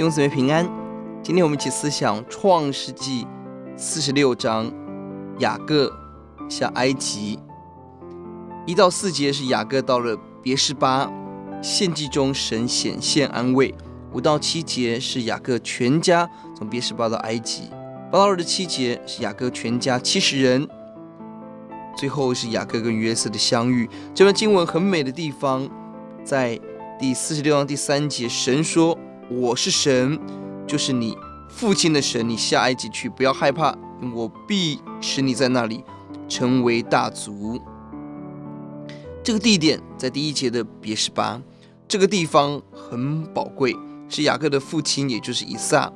弟兄姊妹平安，今天我们一起思想创世纪四十六章，雅各下埃及。一到四节是雅各到了别是巴，献祭中神显现安慰。五到七节是雅各全家从别是巴到埃及。八到二十七节是雅各全家七十人。最后是雅各跟约瑟的相遇。这段经文很美的地方，在第四十六章第三节，神说：“我是神，就是你父亲的神。你下埃及去，不要害怕，我必使你在那里成为大族。”这个地点在第一节的别是巴，这个地方很宝贵，是雅各的父亲，也就是以撒，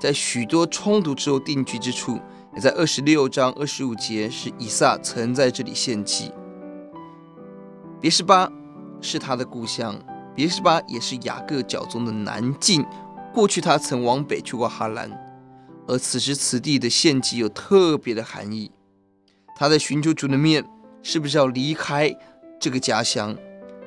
在许多冲突之后定居之处。也在二十六章二十五节，是以撒曾在这里献祭。别是巴是他的故乡，别是巴也是雅各脚踪的南境。过去他曾往北去过哈兰，而此时此地的献祭有特别的含义。他在寻求主的面，是不是要离开这个家乡，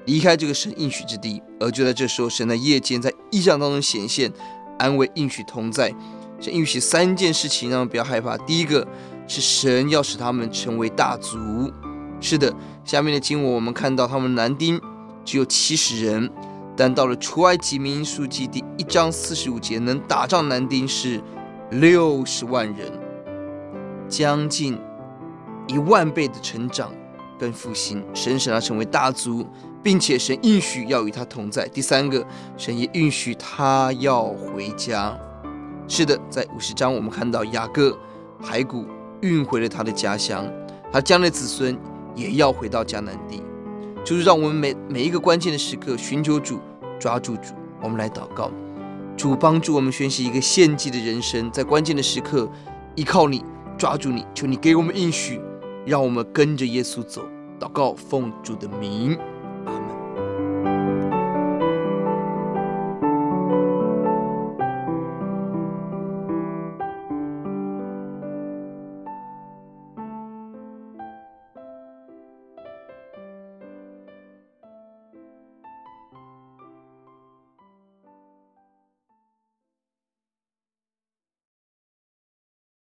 离开这个神应许之地？而就在这时候，神在夜间在异象当中显现，安慰应许同在。神应许三件事情，让他们不要害怕。第一个是神要使他们成为大族。是的，下面的经文我们看到，他们男丁只有七十人，但到了出埃及民数记第一章四十五节，能打仗男丁是六十万人，将近一万倍的成长跟复兴。神使他成为大族，并且神应许要与他同在。第三个，神也应许他要回家。是的，在五十章我们看到雅各骸骨运回了他的家乡，他将来子孙也要回到迦南地，就是让我们每每一个关键的时刻寻求主，抓住主。我们来祷告，主帮助我们学习一个献祭的人生，在关键的时刻依靠你，抓住你，求你给我们应许，让我们跟着耶稣走。祷告，奉主的名，